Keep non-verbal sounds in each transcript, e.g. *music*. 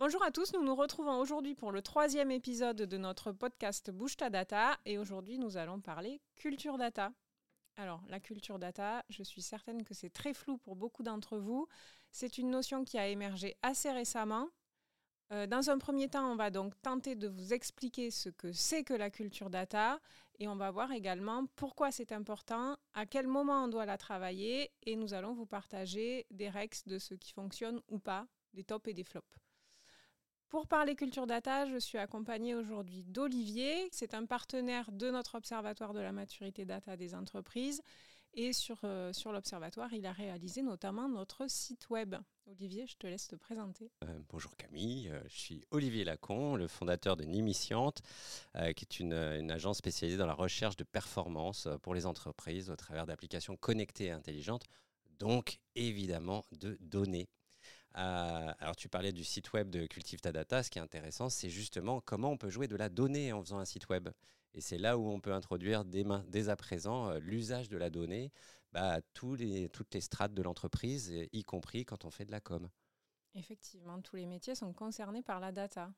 Bonjour à tous, nous nous retrouvons aujourd'hui pour le troisième épisode de notre podcast Bouge ta data et aujourd'hui nous allons parler culture data. Alors la culture data, je suis certaine que c'est très flou pour beaucoup d'entre vous. C'est une notion qui a émergé assez récemment. Euh, dans un premier temps, on va donc tenter de vous expliquer ce que c'est que la culture data et on va voir également pourquoi c'est important, à quel moment on doit la travailler et nous allons vous partager des rex de ce qui fonctionne ou pas, des tops et des flops. Pour parler culture data, je suis accompagnée aujourd'hui d'Olivier. C'est un partenaire de notre observatoire de la maturité data des entreprises. Et sur, euh, sur l'observatoire, il a réalisé notamment notre site web. Olivier, je te laisse te présenter. Euh, bonjour Camille, euh, je suis Olivier Lacon, le fondateur de Nimisciente, qui est une, une, agence spécialisée dans la recherche de performance pour les entreprises au travers d'applications connectées et intelligentes, donc évidemment de données. Alors tu parlais du site web de Cultive ta data. Ce qui est intéressant, c'est justement comment on peut jouer de la donnée en faisant un site web. Et c'est là où on peut introduire dès, à présent euh, l'usage de la donnée bah, à toutes les strates de l'entreprise, y compris quand on fait de la com. Effectivement, tous les métiers sont concernés par la data.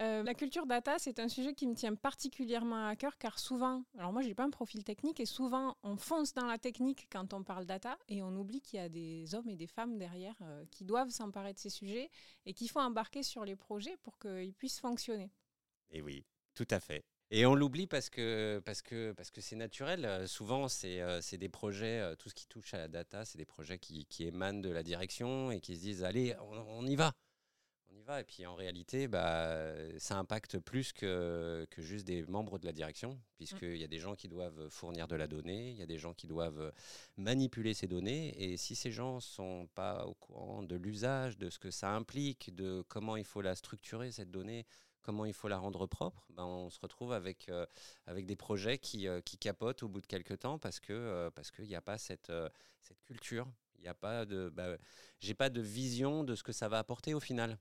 Euh, la culture data, c'est un sujet qui me tient particulièrement à cœur car souvent, alors moi j'ai pas un profil technique et souvent on fonce dans la technique quand on parle data et on oublie qu'il y a des hommes et des femmes derrière euh, qui doivent s'emparer de ces sujets et qu'il faut embarquer sur les projets pour qu'ils puissent fonctionner. Et oui, tout à fait. Et on l'oublie parce que parce que parce que c'est naturel. Euh, souvent, c'est des projets, tout ce qui touche à la data, c'est des projets qui, qui, émanent de la direction et qui se disent allez, on y va y va. Et puis en réalité, bah, ça impacte plus que, que juste des membres de la direction, puisqu'il y a des gens qui doivent fournir de la donnée, il y a des gens qui doivent manipuler ces données. Et si ces gens ne sont pas au courant de l'usage, de ce que ça implique, de comment il faut la structurer, cette donnée, comment il faut la rendre propre, ben on se retrouve avec, euh, avec des projets qui, euh, qui capotent au bout de quelques temps parce euh, qu'il n'y a pas cette, cette culture. Il n'y a pas de, bah, j'ai pas de vision de ce que ça va apporter au final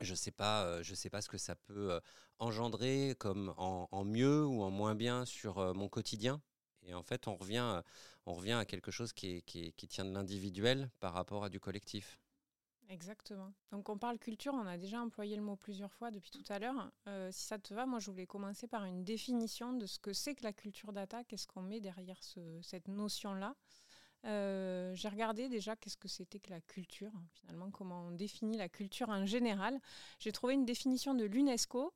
je sais, pas, euh, sais pas ce que ça peut euh, engendrer comme en, mieux ou en moins bien sur euh, mon quotidien. Et en fait, on revient, on revient à quelque chose qui, tient de l'individuel par rapport à du collectif. Exactement. Donc on parle culture, on a déjà employé le mot plusieurs fois depuis tout à l'heure. si ça te va, moi je voulais commencer par une définition de ce que c'est que la culture data, qu'est-ce qu'on met derrière cette notion-là. Euh, j'ai regardé déjà qu'est-ce que c'était que la culture, finalement, comment on définit la culture en général. J'ai trouvé une définition de l'UNESCO,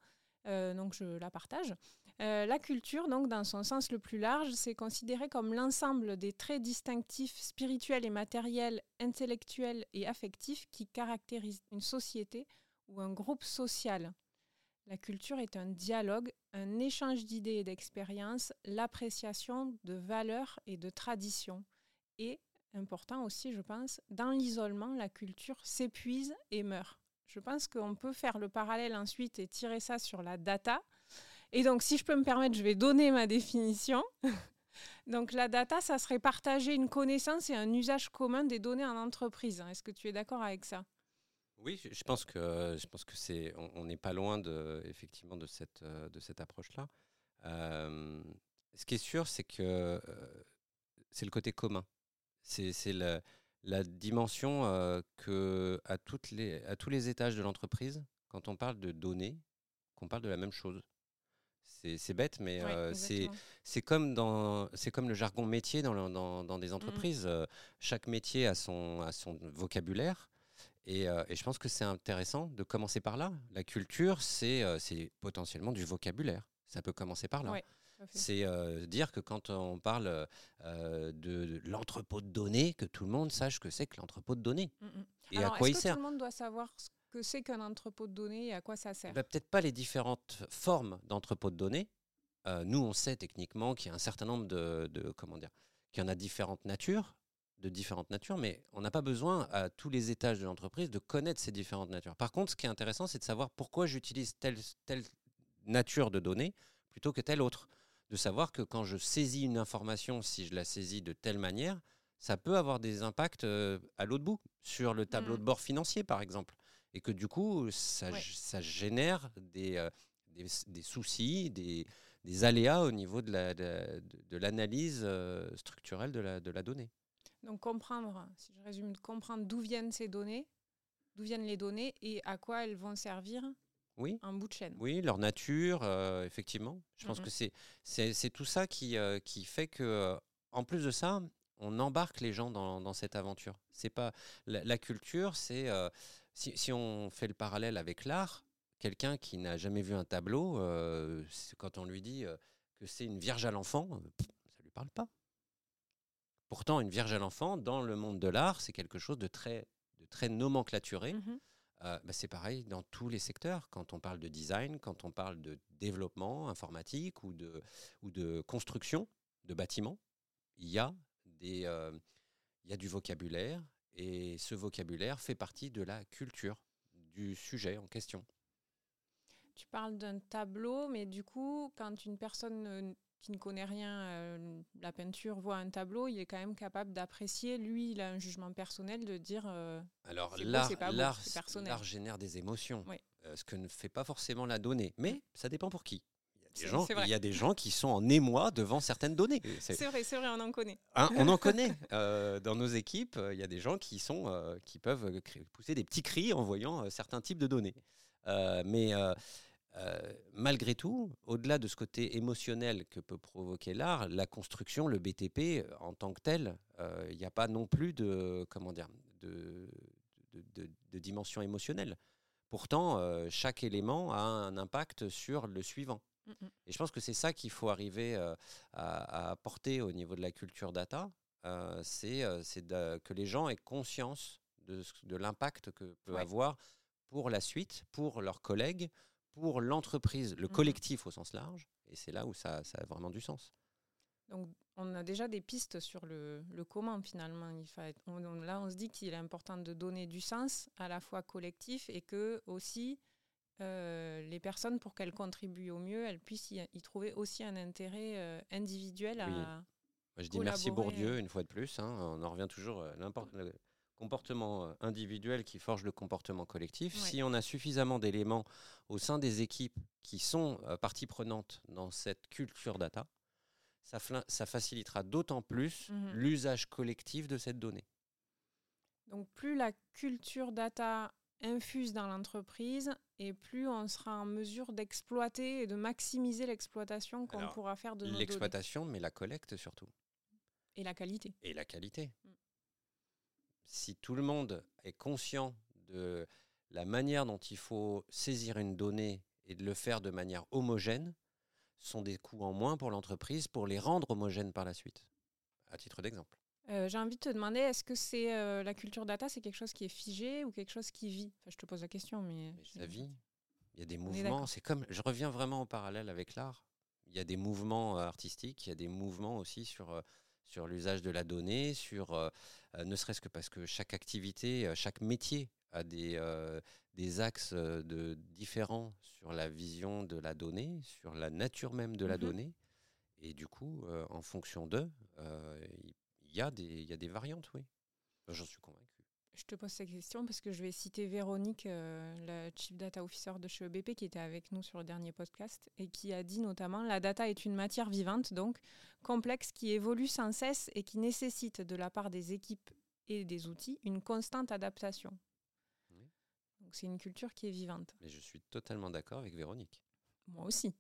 euh, donc je la partage. Euh, la culture, donc dans son sens le plus large, c'est considéré comme l'ensemble des traits distinctifs spirituels et matériels, intellectuels et affectifs qui caractérisent une société ou un groupe social. La culture est un dialogue, un échange d'idées et d'expériences, l'appréciation de valeurs et de traditions et, important aussi, je pense, dans l'isolement, la culture s'épuise et meurt. Je pense qu'on peut faire le parallèle ensuite et tirer ça sur la data. Et donc, si je peux me permettre, je vais donner ma définition. *laughs* donc, la data, ça serait partager une connaissance et un usage commun des données en entreprise. Est-ce que tu es d'accord avec ça? Oui, je pense que je pense que c'est on n'est pas loin de effectivement de cette de cette approche-là. Euh, ce qui est sûr, c'est que euh, c'est le côté commun. C'est la, la, dimension euh, que à, toutes les, à tous les étages de l'entreprise, quand on parle de données, qu'on parle de la même chose. C'est bête, mais euh, c'est comme, dans, comme le jargon métier dans, dans, dans des mmh entreprises. Chaque métier a son, a son vocabulaire. Et, et, je pense que c'est intéressant de commencer par là. La culture, c'est potentiellement du vocabulaire. Ça peut commencer par là. C'est euh, dire que quand on parle euh, de, l'entrepôt de données, que tout le monde sache que c'est que l'entrepôt de données mm, mm. et à quoi il sert. Tout le monde doit savoir ce que c'est qu'un entrepôt de données et à quoi ça sert? Bah, peut-être pas les différentes formes d'entrepôt de données. Euh, nous, on sait techniquement qu'il y a un certain nombre de, de comment dire, qu'il y en a différentes natures de différentes natures, mais on n'a pas besoin à tous les étages de l'entreprise de connaître ces différentes natures. Par contre, ce qui est intéressant, c'est de savoir pourquoi j'utilise telle, telle nature de données plutôt que telle autre de savoir que quand je saisis une information, si je la saisis de telle manière, ça peut avoir des impacts euh, à l'autre bout, sur le tableau de mmh. bord financier par exemple. Et que du coup, ça, ça génère des, euh, des, soucis, des, des, aléas au niveau de l'analyse la, de, euh, structurelle de la, de la donnée. Donc comprendre, si je résume, comprendre d'où viennent ces données, d'où viennent les données et à quoi elles vont servir oui. un bout de chaîne. Oui, leur nature, euh, effectivement. Je pense que c'est, tout ça qui, euh, qui fait que, euh, en plus de ça, on embarque les gens dans, dans cette aventure. C'est pas la, la culture, c'est euh, si, si on fait le parallèle avec l'art, quelqu'un qui n'a jamais vu un tableau, quand on lui dit que c'est une vierge à l'enfant, ça lui parle pas. Pourtant, une vierge à l'enfant, dans le monde de l'art, c'est quelque chose de très, de très nomenclaturé. Mhm. Euh, bah, c'est pareil dans tous les secteurs. Quand on parle de design, quand on parle de développement informatique ou de, ou de construction de bâtiments, il y, a des, euh, il y a du vocabulaire et ce vocabulaire fait partie de la culture du sujet en question. Tu parles d'un tableau, mais du coup, quand une personne qui ne connaît rien euh, la peinture voit un tableau, il est quand même capable d'apprécier. Lui, il a un jugement personnel de dire euh, Alors l'art, l'art, génère des émotions, Oui. euh, ce que ne fait pas forcément la donnée. Mais ça dépend pour qui. Il y a des gens, c'est vrai. il y a des gens qui sont en émoi devant certaines données. C'est- vrai, c'est vrai, on en connaît. Hein, on en connaît. *laughs* Euh, dans nos équipes, euh, il y a des gens qui, sont, euh, qui peuvent pousser des petits cris en voyant euh, certains types de données. Mais euh, euh, malgré tout, au-delà de ce côté émotionnel que peut provoquer l'art, la construction, le BTP euh, en tant que tel, euh, il n'y a pas non plus de, comment dire, de, de, de- de dimension émotionnelle. Pourtant, euh, chaque élément a un impact sur le suivant. Mhm. Et je pense que c'est ça qu'il faut arriver euh, à, à apporter au niveau de la culture data, euh, c'est euh, que les gens aient conscience de, l'impact que peut Ouais. avoir pour la suite, pour leurs collègues, pour l'entreprise, le Mhm. collectif au sens large. Et c'est là où ça, ça a vraiment du sens. Donc, on a déjà des pistes sur le, le comment finalement. Il faut être- on- on- là, on se dit qu'il est important de donner du sens à la fois collectif et que aussi euh, les personnes, pour qu'elles contribuent au mieux, elles puissent y, y trouver aussi un intérêt euh, individuel Oui. à. Moi, je dis merci Bourdieu euh. une fois de plus. hein. on en revient toujours l'import- le comportement euh, individuel qui forge le comportement collectif. Ouais. Si on a suffisamment d'éléments au sein des équipes qui sont euh, partie prenante dans cette culture data, ça, facilitera d'autant plus Mhm. l'usage collectif de cette donnée. Donc, plus la culture data infuse dans l'entreprise et plus on sera en mesure d'exploiter et de maximiser l'exploitation qu'on pourra faire de nos données L'exploitation, mais la collecte surtout. et la qualité. et la qualité. Mm. Si tout le monde est conscient de la manière dont il faut saisir une donnée et de le faire de manière homogène, ce sont des coûts en moins pour l'entreprise pour les rendre homogènes par la suite. À titre d'exemple. Euh, J'ai envie de te demander, est-ce que c'est euh, la culture data, c'est quelque chose qui est figé ou quelque chose qui vit? Enfin, Je te pose la question, mais. Mais ça vit. Il y a des mouvements. C'est comme, je reviens vraiment au parallèle avec l'art. Il y a des mouvements euh, artistiques, il y a des mouvements aussi sur, sur l'usage de la donnée, sur euh, euh, ne serait-ce que parce que chaque activité, euh, chaque métier a des, euh, des axes de, différents sur la vision de la donnée, sur la nature même de la Mhm. donnée. Et du coup, euh, en fonction d'eux, il y, a des- il y a des variantes, oui. J'en suis convaincu. Je te pose cette question parce que je vais citer Véronique, euh, la Chief Data Officer de chez EBP, qui était avec nous sur le dernier podcast et qui a dit notamment La data est une matière vivante, donc complexe, qui évolue sans cesse et qui nécessite de la part des équipes et des outils une constante adaptation. Oui. Donc c'est une culture qui est vivante. Mais je suis totalement d'accord avec Véronique. Moi aussi.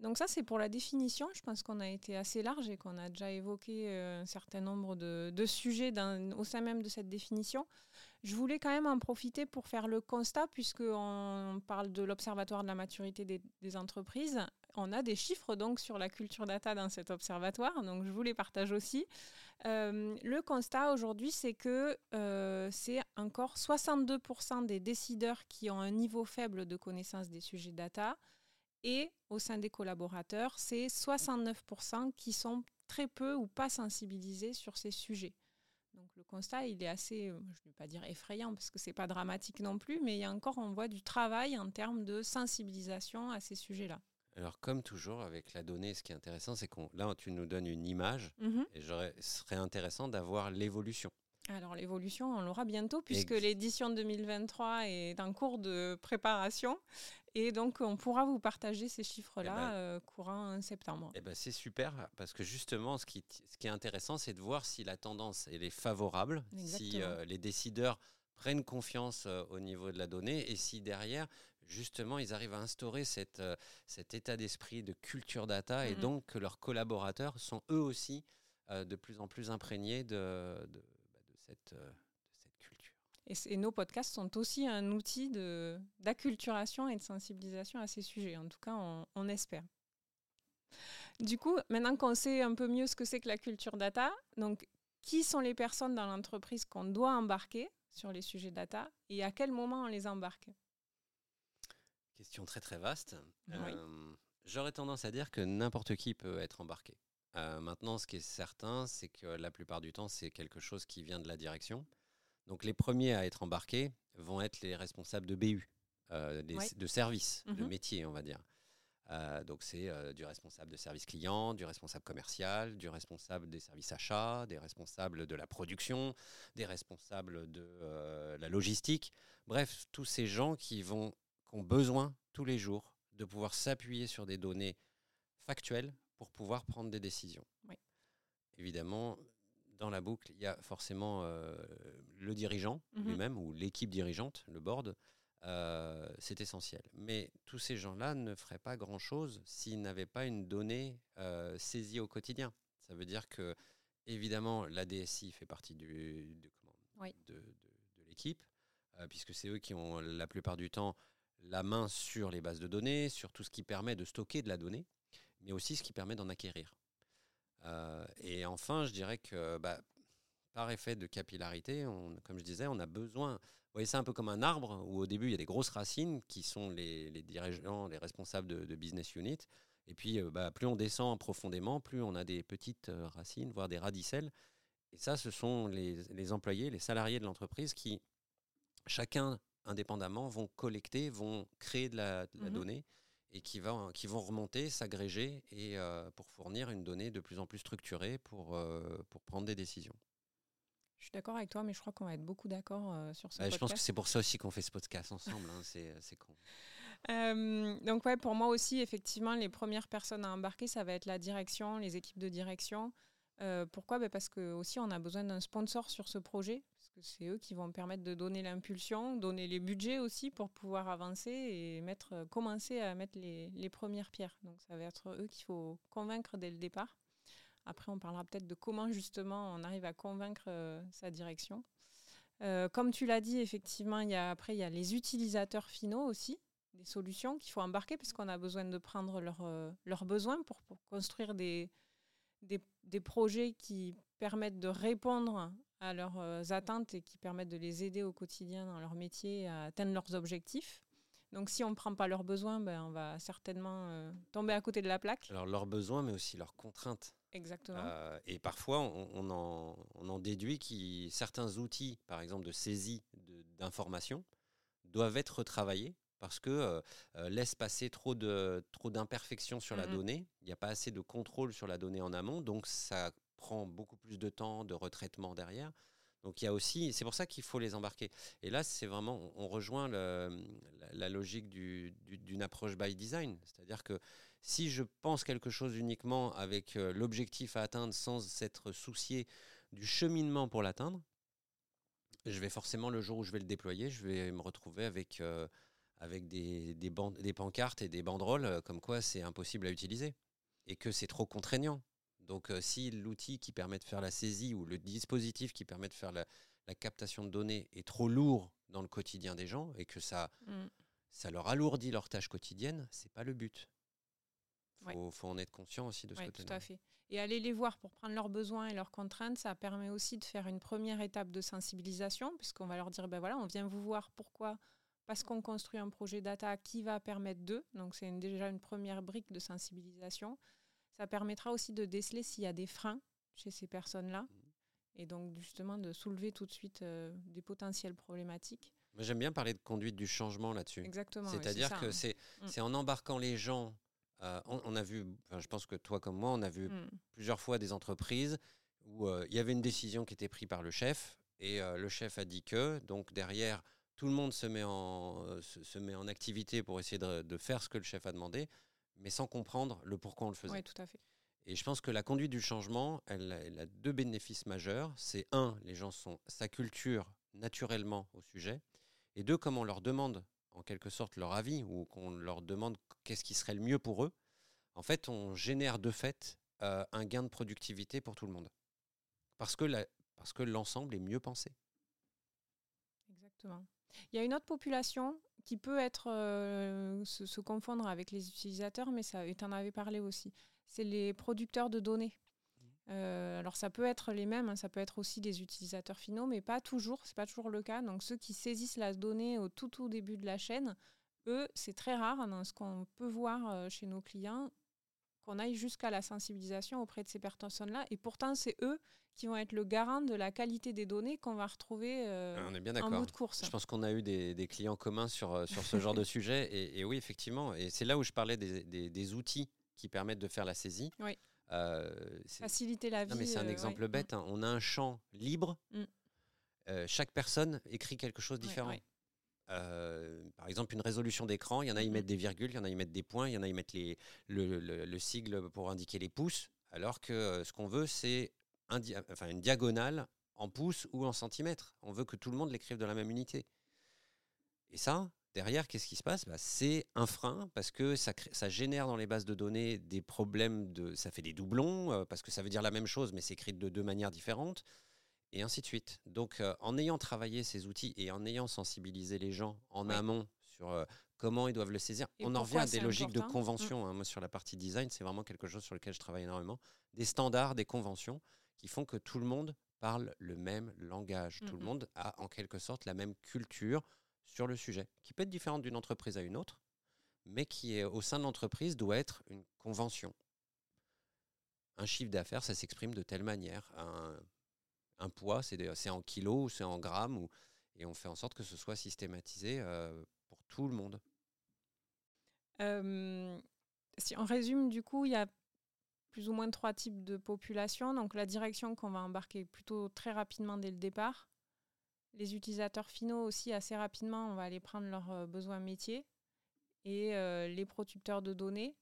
Donc ça, c'est pour la définition. Je pense qu'on a été assez large et qu'on a déjà évoqué euh, un certain nombre de, sujets au sein même de cette définition. Je voulais quand même en profiter pour faire le constat, puisqu'on parle de l'Observatoire de la maturité des, des entreprises. On a des chiffres donc sur la culture data dans cet observatoire, donc je vous les partage aussi. Euh, le constat aujourd'hui, c'est que euh, c'est encore 62% des décideurs qui ont un niveau faible de connaissance des sujets data. Et au sein des collaborateurs, c'est 69% qui sont très peu ou pas sensibilisés sur ces sujets. Donc le constat, il est assez, euh, je ne vais pas dire effrayant parce que c'est pas dramatique non plus, mais il y a encore, on voit du travail en termes de sensibilisation à ces sujets-là. Alors, comme toujours, avec la donnée, ce qui est intéressant, c'est qu'on là, tu nous donnes une image Mhm. et ce serait intéressant d'avoir l'évolution. Alors l'évolution, on l'aura bientôt puisque l'édition 2023 est en cours de préparation et donc on pourra vous partager ces chiffres-là Eh ben- euh, courant septembre. Eh ben, c'est super parce que justement, ce qui, ce qui est intéressant, c'est de voir si la tendance elle est favorable, si Exactement. euh, les décideurs prennent confiance au niveau de la donnée et si derrière, justement, ils arrivent à instaurer cette, cet état d'esprit de culture data et donc que leurs collaborateurs sont eux aussi de plus en plus imprégnés de, de, bah, de cette. Et, nos podcasts sont aussi un outil d'acculturation et de sensibilisation à ces sujets. En tout cas, on, on espère. Du coup, maintenant qu'on sait un peu mieux ce que c'est que la culture data, donc qui sont les personnes dans l'entreprise qu'on doit embarquer sur les sujets data et à quel moment on les embarque? Question très très vaste. Oui. Euh, J'aurais tendance à dire que n'importe qui peut être embarqué. Euh, maintenant, ce qui est certain, c'est que la plupart du temps, c'est quelque chose qui vient de la direction. Donc les premiers à être embarqués vont être les responsables de BU, euh, des- Ouais. de services, de Mhm. métiers, on va dire. Euh, donc c'est euh, du responsable de service client, du responsable commercial, du responsable des services achats, des responsables de la production, des responsables de la logistique. Bref, tous ces gens qui vont qui ont besoin tous les jours de pouvoir s'appuyer sur des données factuelles pour pouvoir prendre des décisions. Oui. Évidemment, dans la boucle, il y a forcément euh, le dirigeant Mhm. lui-même ou l'équipe dirigeante, le board. Euh, c'est essentiel. Mais tous ces gens-là ne feraient pas grand-chose s'ils n'avaient pas une donnée euh, saisie au quotidien. Ça veut dire que, évidemment, la DSI fait partie du, de, comment- Oui. de- de- de l'équipe, puisque c'est eux qui ont la plupart du temps la main sur les bases de données, sur tout ce qui permet de stocker de la donnée, mais aussi ce qui permet d'en acquérir. Euh, et enfin, je dirais que bah, par effet de capillarité, on- comme je disais, on a besoin. Vous voyez ça un peu comme un arbre où au début il y a des grosses racines qui sont les, les dirigeants, les responsables de, de business unit. Et puis euh, bah, plus on descend profondément, plus on a des petites euh, racines, voire des radicelles. Et ça, ce sont les, les employés, les salariés de l'entreprise qui, chacun indépendamment, vont collecter, vont créer de la, de la Mhm. donnée et qui, va, qui vont remonter, s'agréger et euh, pour fournir une donnée de plus en plus structurée pour, euh, pour prendre des décisions. Je suis d'accord avec toi, mais je crois qu'on va être beaucoup d'accord euh, sur ce Ouais, je pense que c'est pour ça aussi qu'on fait ce podcast ensemble. hein, c'est c'est con. *laughs* Euh, donc ouais, pour moi aussi, effectivement, les premières personnes à embarquer, ça va être la direction, les équipes de direction. Euh, pourquoi? Ben Parce que aussi on a besoin d'un sponsor sur ce projet, c'est eux qui vont permettre de donner l'impulsion, donner les budgets aussi pour pouvoir avancer et mettre, commencer à mettre les, les premières pierres. Donc ça va être eux qu'il faut convaincre dès le départ. Après, on parlera peut-être de comment justement on arrive à convaincre euh, sa direction. Euh, comme tu l'as dit, effectivement, il y a, après il y a les utilisateurs finaux aussi des solutions qu'il faut embarquer parce qu'on a besoin de prendre leurs euh, besoins pour, pour construire des, des, des projets qui permettent de répondre à leurs euh, attentes et qui permettent de les aider au quotidien dans leur métier à atteindre leurs objectifs. Donc si on ne prend pas leurs besoins, ben, on va certainement euh, tomber à côté de la plaque. Alors leurs besoins, mais aussi leurs contraintes. Exactement. Euh, et parfois, on, on en, on en déduit que certains outils, par exemple de saisie d'informations, doivent être retravaillés parce que euh, laissent passer trop de trop d'imperfections sur la donnée. Il n'y a pas assez de contrôle sur la donnée en amont, donc ça prend beaucoup plus de temps de retraitement derrière. Donc il y a aussi, c'est pour ça qu'il faut les embarquer. Et là, c'est vraiment, on, rejoint la, logique du- du- d'une approche by design, c'est-à-dire que si je pense quelque chose uniquement avec euh, l'objectif à atteindre sans s'être soucié du cheminement pour l'atteindre, je vais forcément, le jour où je vais le déployer, je vais me retrouver avec, euh, avec des, des, des pancartes et des banderoles euh, comme quoi c'est impossible à utiliser et que c'est trop contraignant. Donc euh, si l'outil qui permet de faire la saisie ou le dispositif qui permet de faire la, la captation de données est trop lourd dans le quotidien des gens et que ça, Mm. ça leur alourdit leur tâche quotidienne, c'est pas le but. Ouais. Faut, faut en être conscient aussi de ce Oui, côté-là. tout à fait. Et aller les voir pour prendre leurs besoins et leurs contraintes, ça permet aussi de faire une première étape de sensibilisation, puisqu'on va leur dire, ben voilà, on vient vous voir, pourquoi? Parce qu'on construit un projet data qui va permettre d'eux. Donc c'est déjà une première brique de sensibilisation. Ça permettra aussi de déceler s'il y a des freins chez ces personnes-là, Mhm. et donc justement de soulever tout de suite euh, des potentielles problématiques. J'aime bien parler de conduite du changement là-dessus. Exactement. C'est-à-dire que hein. c'est Mm. c'est en embarquant les gens. euh, on, on a vu, enfin, je pense que toi comme moi, on a vu Mm. plusieurs fois des entreprises où euh, il y avait une décision qui était prise par le chef et le chef a dit que, donc derrière, tout le monde se met en, se, se met en activité pour essayer de, de faire ce que le chef a demandé, mais sans comprendre le pourquoi on le faisait. Ouais, tout à fait. Et je pense que la conduite du changement, elle, a- elle a deux bénéfices majeurs. C'est un, les gens sont, sa culture naturellement au sujet, et deux, comme on leur demande en quelque sorte leur avis ou qu'on leur demande qu'est-ce qui serait le mieux pour eux, en fait, on génère de fait euh, un gain de productivité pour tout le monde. Parce que, parce que l'ensemble est mieux pensé. Exactement. Il y a une autre population qui peut être euh, se, confondre avec les utilisateurs, mais ça, tu en avais parlé aussi. C'est les producteurs de données. Euh, alors ça peut être les mêmes, hein, ça peut être aussi des utilisateurs finaux, mais pas toujours, c'est pas toujours le cas. Donc ceux qui saisissent la donnée au tout tout début de la chaîne, eux, c'est très rare dans ce qu'on peut voir euh, chez nos clients qu'on aille jusqu'à la sensibilisation auprès de ces personnes-là. Et pourtant, c'est eux qui vont être le garant de la qualité des données qu'on va retrouver euh, On est bien en bout de course. Je pense qu'on a eu des, clients communs sur, sur ce genre de *laughs* sujet. Et, oui, effectivement, et c'est là où je parlais des, des, outils qui permettent de faire la saisie. Oui. Euh, Faciliter la vie. Non, mais c'est un euh, exemple bête. Hein. On a un champ libre. Mm. Euh, chaque personne écrit quelque chose de différent. Par exemple, une résolution d'écran, il y en a, ils mm-hmm. mettent des virgules, il y en a, ils mettent des points, il y en a, ils mettent les, le, le, sigle pour indiquer les pouces, alors que ce qu'on veut, c'est un enfin, une diagonale en pouces ou en centimètres. On veut que tout le monde l'écrive de la même unité. Et ça, Derrière, qu'est-ce qui se passe? Bah, C'est un frein parce que ça, ça, génère dans les bases de données des problèmes de. Ça fait des doublons euh, parce que ça veut dire la même chose mais c'est écrit de deux manières différentes et ainsi de suite. Donc, euh, en ayant travaillé ces outils et en ayant sensibilisé les gens en amont sur euh, comment ils doivent le saisir, on en revient à des logiques de convention. Mmh. Hein. Moi, sur la partie design, c'est vraiment quelque chose sur lequel je travaille énormément. Des standards, des conventions qui font que tout le monde parle le même langage. Tout le monde a en quelque sorte la même culture sur le sujet, qui peut être différente d'une entreprise à une autre, mais qui est au sein de l'entreprise doit être une convention. Un chiffre d'affaires, ça s'exprime de telle manière. Un, poids, c'est en kilos ou c'est en grammes, ou, et on fait en sorte que ce soit systématisé euh, pour tout le monde. si on résume, du coup, il y a plus ou moins trois types de population. Donc la direction qu'on va embarquer plutôt très rapidement dès le départ, les utilisateurs finaux aussi, assez rapidement, on va aller prendre leurs euh, besoins métiers. Et euh, les producteurs de données,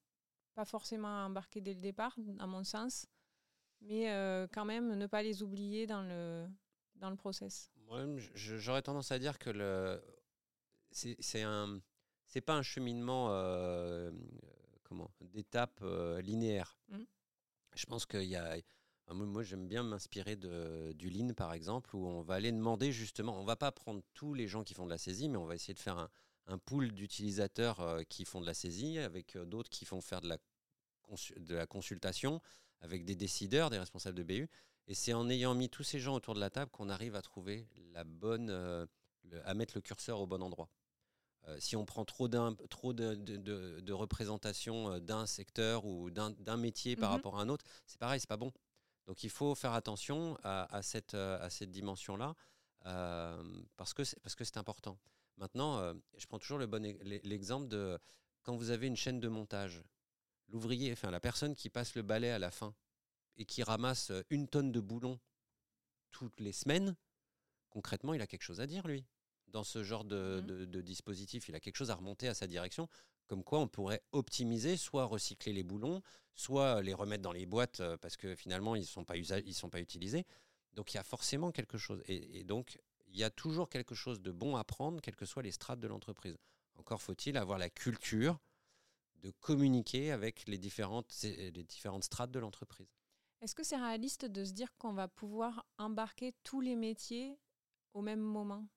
pas forcément embarquer dès le départ, à mon sens, mais euh, quand même ne pas les oublier dans le, dans le process. Moi, j'aurais tendance à dire que le, c'est un c'est pas un cheminement comment d'étapes linéaires. Mmh. Je pense qu'il y a moi, j'aime bien m'inspirer du Lean, par exemple, où on va aller demander justement, on va pas prendre tous les gens qui font de la saisie, mais on va essayer de faire un, pool d'utilisateurs euh, qui font de la saisie, avec euh, d'autres qui font faire de la, de la consultation, avec des décideurs, des responsables de BU. Et c'est en ayant mis tous ces gens autour de la table qu'on arrive à trouver la bonne, euh, à mettre le curseur au bon endroit. si on prend trop, trop de, de, de, représentation d'un secteur ou d'un métier par mmh rapport à un autre, c'est pareil, c'est pas bon. Donc il faut faire attention à, cette, euh, à cette dimension-là euh, parce que c'est important. Maintenant, euh, je prends toujours le bon l'exemple de quand vous avez une chaîne de montage, l'ouvrier, enfin la personne qui passe le balai à la fin et qui ramasse une tonne de boulons toutes les semaines, concrètement, il a quelque chose à dire lui. Dans ce genre de, mmh de dispositif, il a quelque chose à remonter à sa direction comme quoi on pourrait optimiser, soit recycler les boulons, soit les remettre dans les boîtes euh, parce que finalement ils ne sont, pas sont pas utilisés. Donc il y a forcément quelque chose. Et, donc il y a toujours quelque chose de bon à prendre, quelles que soient les strates de l'entreprise. Encore faut-il avoir la culture de communiquer avec les différentes, les différentes strates de l'entreprise. Est-ce que c'est réaliste de se dire qu'on va pouvoir embarquer tous les métiers au même moment?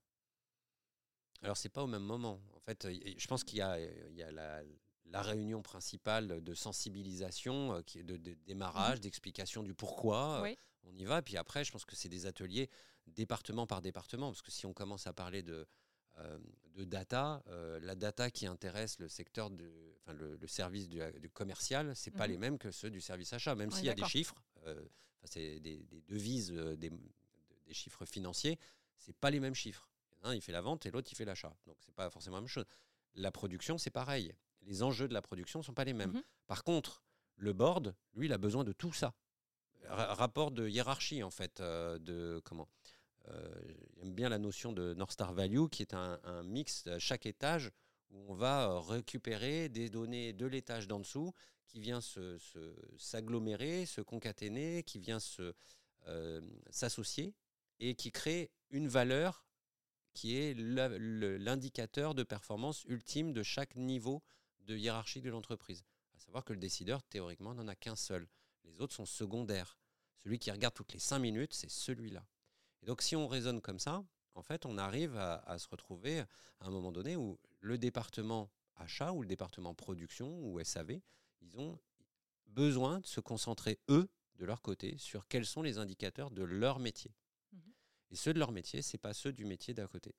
Alors, c'est pas au même moment. En fait, je pense qu'il y a, la, réunion principale de sensibilisation, euh, est de, démarrage, mmh d'explication du pourquoi. Euh, on y va. Puis après, je pense que c'est des ateliers département par département. Parce que si on commence à parler de, euh, de data, la data qui intéresse le secteur, de, enfin, le, service du, commercial, c'est pas mmh les mêmes que ceux du service achat. Même s'il y a des chiffres, c'est des, devises, des, des chiffres financiers, c'est pas les mêmes chiffres. Un, il fait la vente et l'autre, il fait l'achat. Donc, c'est pas forcément la même chose. La production, c'est pareil. Les enjeux de la production sont pas les mêmes. Mhm. Par contre, le board, lui, il a besoin de tout ça. rapport de hiérarchie, en fait, euh, de comment euh, J'aime bien la notion de North Star Value, qui est un, mix à chaque étage où on va euh, récupérer des données de l'étage d'en dessous qui vient s'agglomérer, se, se, concaténer, qui vient s'associer et qui crée une valeur qui est l'indicateur de performance ultime de chaque niveau de hiérarchie de l'entreprise. À savoir que le décideur, théoriquement, n'en a qu'un seul. Les autres sont secondaires. Celui qui regarde toutes les cinq minutes, c'est celui-là. Et donc, si on raisonne comme ça, en fait, on arrive à, se retrouver à un moment donné où le département achat ou le département production ou SAV, ils ont besoin de se concentrer, eux, de leur côté, sur quels sont les indicateurs de leur métier. Mmh Et ceux de leur métier, ce n'est pas ceux du métier d'à côté.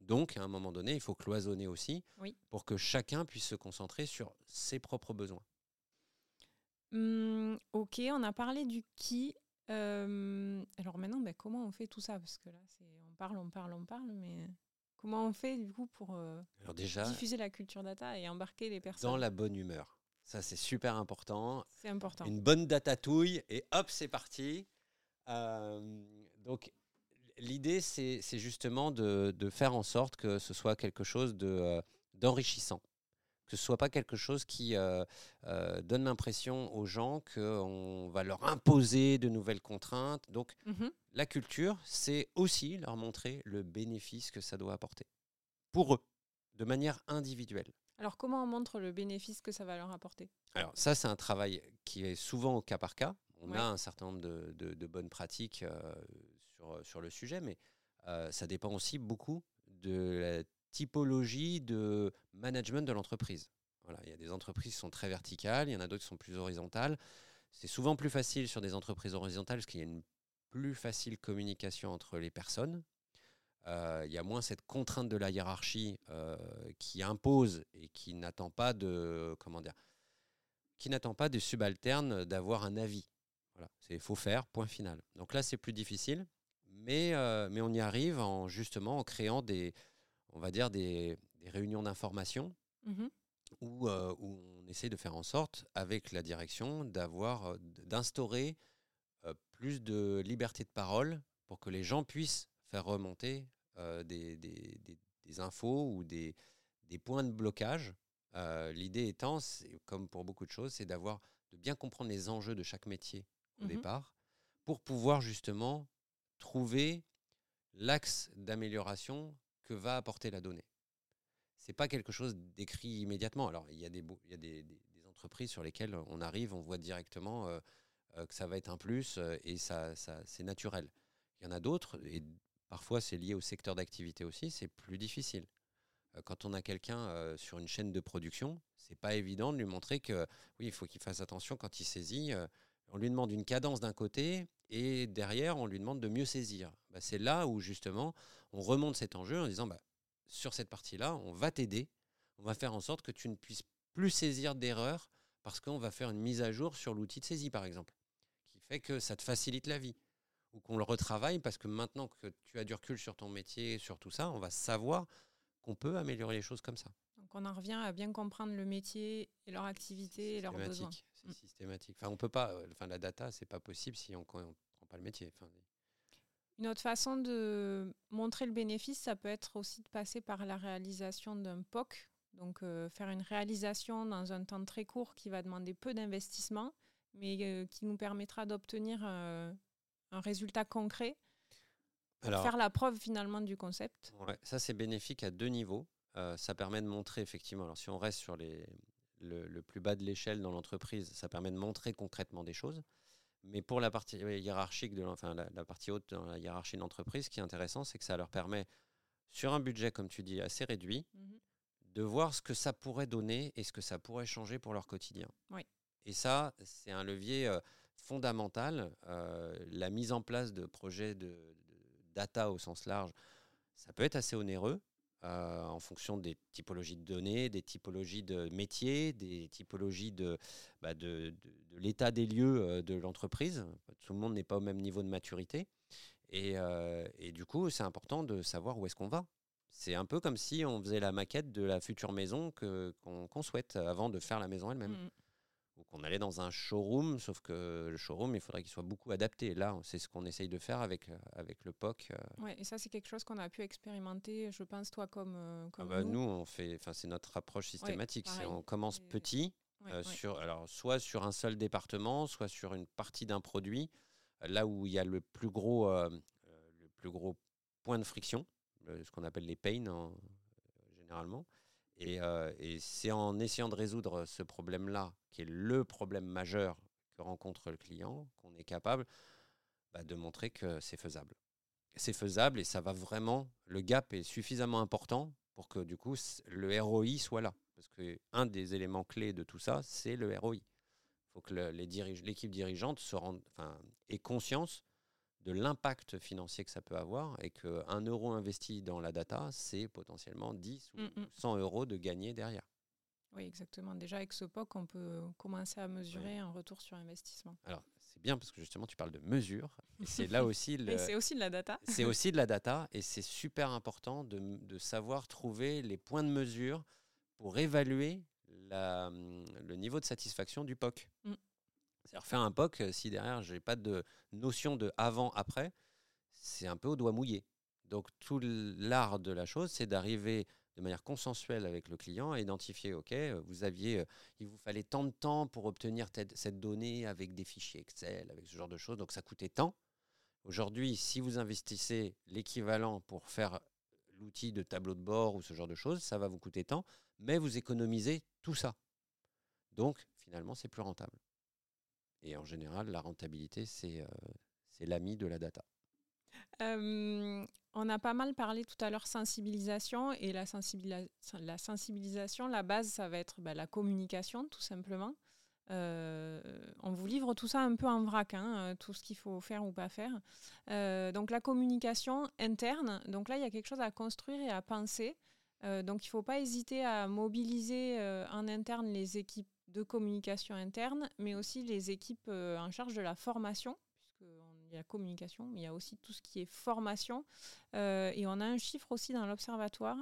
Donc, à un moment donné, il faut cloisonner aussi pour que chacun puisse se concentrer sur ses propres besoins. Mmh, ok, on a parlé du qui. Alors maintenant, ben, comment on fait tout ça? Parce que là, on parle, on parle, on parle, mais comment on fait du coup pour euh, diffuser la culture data et embarquer les personnes? Dans la bonne humeur. Ça, c'est super important. C'est important. Une bonne datatouille et hop, c'est parti. Euh, donc, l'idée, c'est justement de, faire en sorte que ce soit quelque chose euh, d'enrichissant. Que ce soit pas quelque chose qui euh, donne l'impression aux gens qu'on va leur imposer de nouvelles contraintes. Donc, mmh la culture, c'est aussi leur montrer le bénéfice que ça doit apporter. Pour eux, de manière individuelle. Alors, comment on montre le bénéfice que ça va leur apporter? Alors, ça, c'est un travail qui est souvent au cas par cas. On a un certain nombre de, bonnes pratiques euh, sur, sur le sujet, mais euh, ça dépend aussi beaucoup de la typologie de management de l'entreprise. Voilà, il y a des entreprises qui sont très verticales, il y en a d'autres qui sont plus horizontales. C'est souvent plus facile sur des entreprises horizontales parce qu'il y a une plus facile communication entre les personnes. Euh, il y a moins cette contrainte de la hiérarchie euh, qui impose et qui n'attend pas de comment dire, qui n'attend pas des subalternes d'avoir un avis. Voilà, c'est faut faire, point final. Donc là, c'est plus difficile, mais, euh, mais on y arrive en justement en créant des, on va dire des, réunions d'information mmh où, où, on essaie de faire en sorte, avec la direction, d'avoir, d'instaurer plus de liberté de parole pour que les gens puissent faire remonter euh, des, des, des, infos ou des, points de blocage. Euh, l'idée étant, comme pour beaucoup de choses, c'est d'avoir de bien comprendre les enjeux de chaque métier au mmh départ pour pouvoir justement trouver l'axe d'amélioration que va apporter la donnée. C'est pas quelque chose d'écrit immédiatement. Alors il y a des, y a des, entreprises sur lesquelles on arrive, on voit directement euh, que ça va être un plus et ça, ça c'est naturel. Il y en a d'autres, et Parfois, c'est lié au secteur d'activité aussi, c'est plus difficile. Euh, quand on a quelqu'un euh, sur une chaîne de production, c'est pas évident de lui montrer que oui, il faut qu'il fasse attention quand il saisit. Euh, on lui demande une cadence d'un côté et derrière, on lui demande de mieux saisir. Bah, c'est là où justement, on remonte cet enjeu en disant bah, sur cette partie-là, on va t'aider, on va faire en sorte que tu ne puisses plus saisir d'erreurs parce qu'on va faire une mise à jour sur l'outil de saisie, par exemple, qui fait que ça te facilite la vie ou qu'on le retravaille parce que maintenant que tu as du recul sur ton métier, sur tout ça, on va savoir qu'on peut améliorer les choses comme ça. Donc on en revient à bien comprendre le métier et leur activité et leurs besoins. C'est mm. systématique. Enfin, on peut pas. Euh, enfin, la data, c'est pas possible si on ne prend pas le métier. une autre façon de montrer le bénéfice, ça peut être aussi de passer par la réalisation d'un POC. Donc euh, faire une réalisation dans un temps très court qui va demander peu d'investissement, mais euh, qui nous permettra d'obtenir un résultat concret faire la preuve finalement du concept. ça c'est bénéfique à deux niveaux. Euh, ça permet de montrer effectivement, alors si on reste sur les, le, plus bas de l'échelle dans l'entreprise, ça permet de montrer concrètement des choses. Mais pour la partie hiérarchique, de, enfin, la, partie haute dans la hiérarchie de l'entreprise, ce qui est intéressant, c'est que ça leur permet, sur un budget, comme tu dis, assez réduit, mhm. de voir ce que ça pourrait donner et ce que ça pourrait changer pour leur quotidien. Et ça, c'est un levier. Euh, fondamentale. Euh, la mise en place de projets de, data au sens large, ça peut être assez onéreux. Euh, en fonction des typologies de données, des typologies de métiers, des typologies de, bah, de, l'état des lieux euh, de l'entreprise. Tout le monde n'est pas au même niveau de maturité. Et, et du coup, c'est important de savoir où est-ce qu'on va. C'est un peu comme si on faisait la maquette de la future maison qu'on souhaite avant de faire la maison elle-même. Mmh ou qu'on allait dans un showroom, sauf que le showroom, il faudrait qu'il soit beaucoup adapté. Là, c'est ce qu'on essaye de faire avec, euh, avec le POC. Euh. Ouais, et ça, c'est quelque chose qu'on a pu expérimenter, je pense, toi, comme, euh, comme ah bah, nous. on fait, c'est notre approche systématique. on commence petit, sur, alors, soit sur un seul département, soit sur une partie d'un produit, là où il y a le plus gros, le plus gros point de friction. ce qu'on appelle les pains en, généralement. Et, et c'est en essayant de résoudre ce problème-là, qui est le problème majeur que rencontre le client, qu'on est capable bah, de montrer que c'est faisable. C'est faisable et ça va vraiment, le gap est suffisamment important pour que du coup le ROI soit là. Parce que un des éléments clés de tout ça, c'est le ROI. Il faut que l'équipe dirigeante se ait conscience de l'impact financier que ça peut avoir et qu'un euro investi dans la data, c'est potentiellement 10 ou 100 mm, mm. euros de gagner derrière. Oui, exactement. Déjà, avec ce POC, on peut commencer à mesurer un retour sur investissement. Alors, c'est bien parce que justement, tu parles de mesure. C'est là *laughs* aussi. c'est aussi de la data. c'est aussi de la data. Et c'est super important de, de, savoir trouver les points de mesure pour évaluer la, le niveau de satisfaction du POC. Mm. C'est-à-dire, faire un POC, si derrière, je n'ai pas de notion de avant-après, c'est un peu au doigt mouillé. Donc, tout l'art de la chose, c'est d'arriver de manière consensuelle avec le client, à identifier, OK, euh, vous aviez, euh, il vous fallait tant de temps pour obtenir cette donnée avec des fichiers Excel, avec ce genre de choses, donc ça coûtait tant. Aujourd'hui, si vous investissez l'équivalent pour faire l'outil de tableau de bord ou ce genre de choses, ça va vous coûter tant, mais vous économisez tout ça. Donc, finalement, c'est plus rentable. Et en général, la rentabilité, c'est euh, l'ami de la data. On a pas mal parlé tout à l'heure sensibilisation et la, sensibilisation, la base, ça va être bah, la communication tout simplement. Euh, on vous livre tout ça un peu en vrac, hein, euh, tout ce qu'il faut faire ou pas faire. Donc la communication interne, donc là il y a quelque chose à construire et à penser. donc il ne faut pas hésiter à mobiliser en interne les équipes de communication interne, mais aussi les équipes en charge de la formation, il y a communication, mais il y a aussi tout ce qui est formation. Euh, et on a un chiffre aussi dans l'observatoire.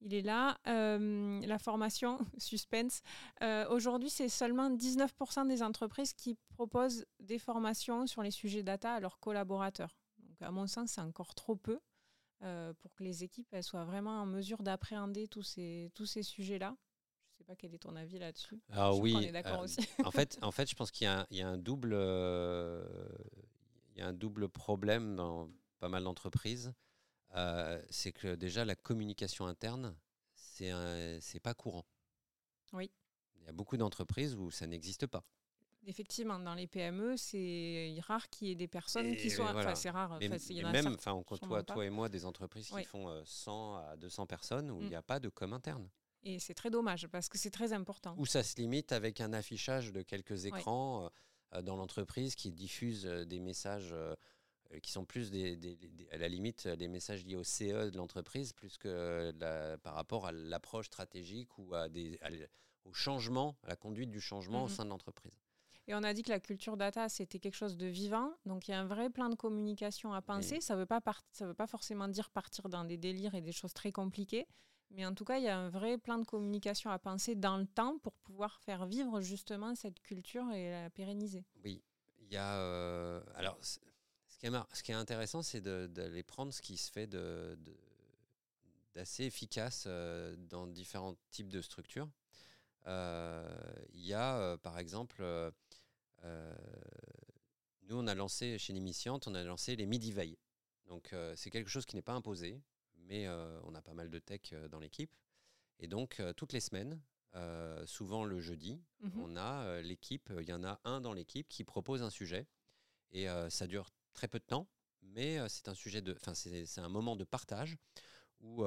Il est là, euh, la formation, *laughs* suspense. Euh, aujourd'hui, c'est seulement 19% des entreprises qui proposent des formations sur les sujets data à leurs collaborateurs. Donc, à mon sens, c'est encore trop peu pour que les équipes soient vraiment en mesure d'appréhender tous ces sujets-là. Pas quel est ton avis là-dessus. Ah oui. On est d'accord aussi. *laughs* en, fait, en *laughs* fait, je pense qu'il y, y, a un double il y a un double problème dans pas mal d'entreprises. Euh, c'est que déjà la communication interne, c'est c'est pas courant. Oui. Il y a beaucoup d'entreprises où ça n'existe pas. Effectivement, dans les PME, c'est rare qu'il y ait des personnes qui soient. Enfin, c'est rare. même, enfin, on côtoie, toi et moi, des entreprises qui font 100 euh, à 200 personnes où il n'y mm. a pas de com interne. Et c'est très dommage parce que c'est très important. Où ça se limite avec un affichage de quelques écrans. Euh, euh, dans l'entreprise qui diffuse euh, des messages euh, qui sont plus des, à la limite des messages liés au CE de l'entreprise plus que par rapport à l'approche stratégique ou à des, au changement, à la conduite du changement au mhm. sein de l'entreprise. Et on a dit que la culture data, c'était quelque chose de vivant. Donc il y a un vrai plan de communication à penser. Ça ne veut, pas veut pas forcément dire partir dans des délires et des choses très compliquées. Mais en tout cas, il y a un vrai plan de communication à penser dans le temps pour pouvoir faire vivre justement cette culture et la pérenniser. Oui, il y a. Euh, alors, ce qui, est intéressant, c'est d'aller prendre ce qui se fait d'assez efficace euh, dans différents types de structures. Euh, il y a, par exemple, nous, on a lancé chez Nimissiante, on a lancé les midi veilles. Donc, c'est quelque chose qui n'est pas imposé mais euh, on a pas mal de tech euh, dans l'équipe. Et donc, euh, toutes les semaines, souvent le jeudi, mhm. on a l'équipe, il y en a un dans l'équipe qui propose un sujet. Et ça dure très peu de temps, mais c'est un sujet de, enfin c'est un moment de partage où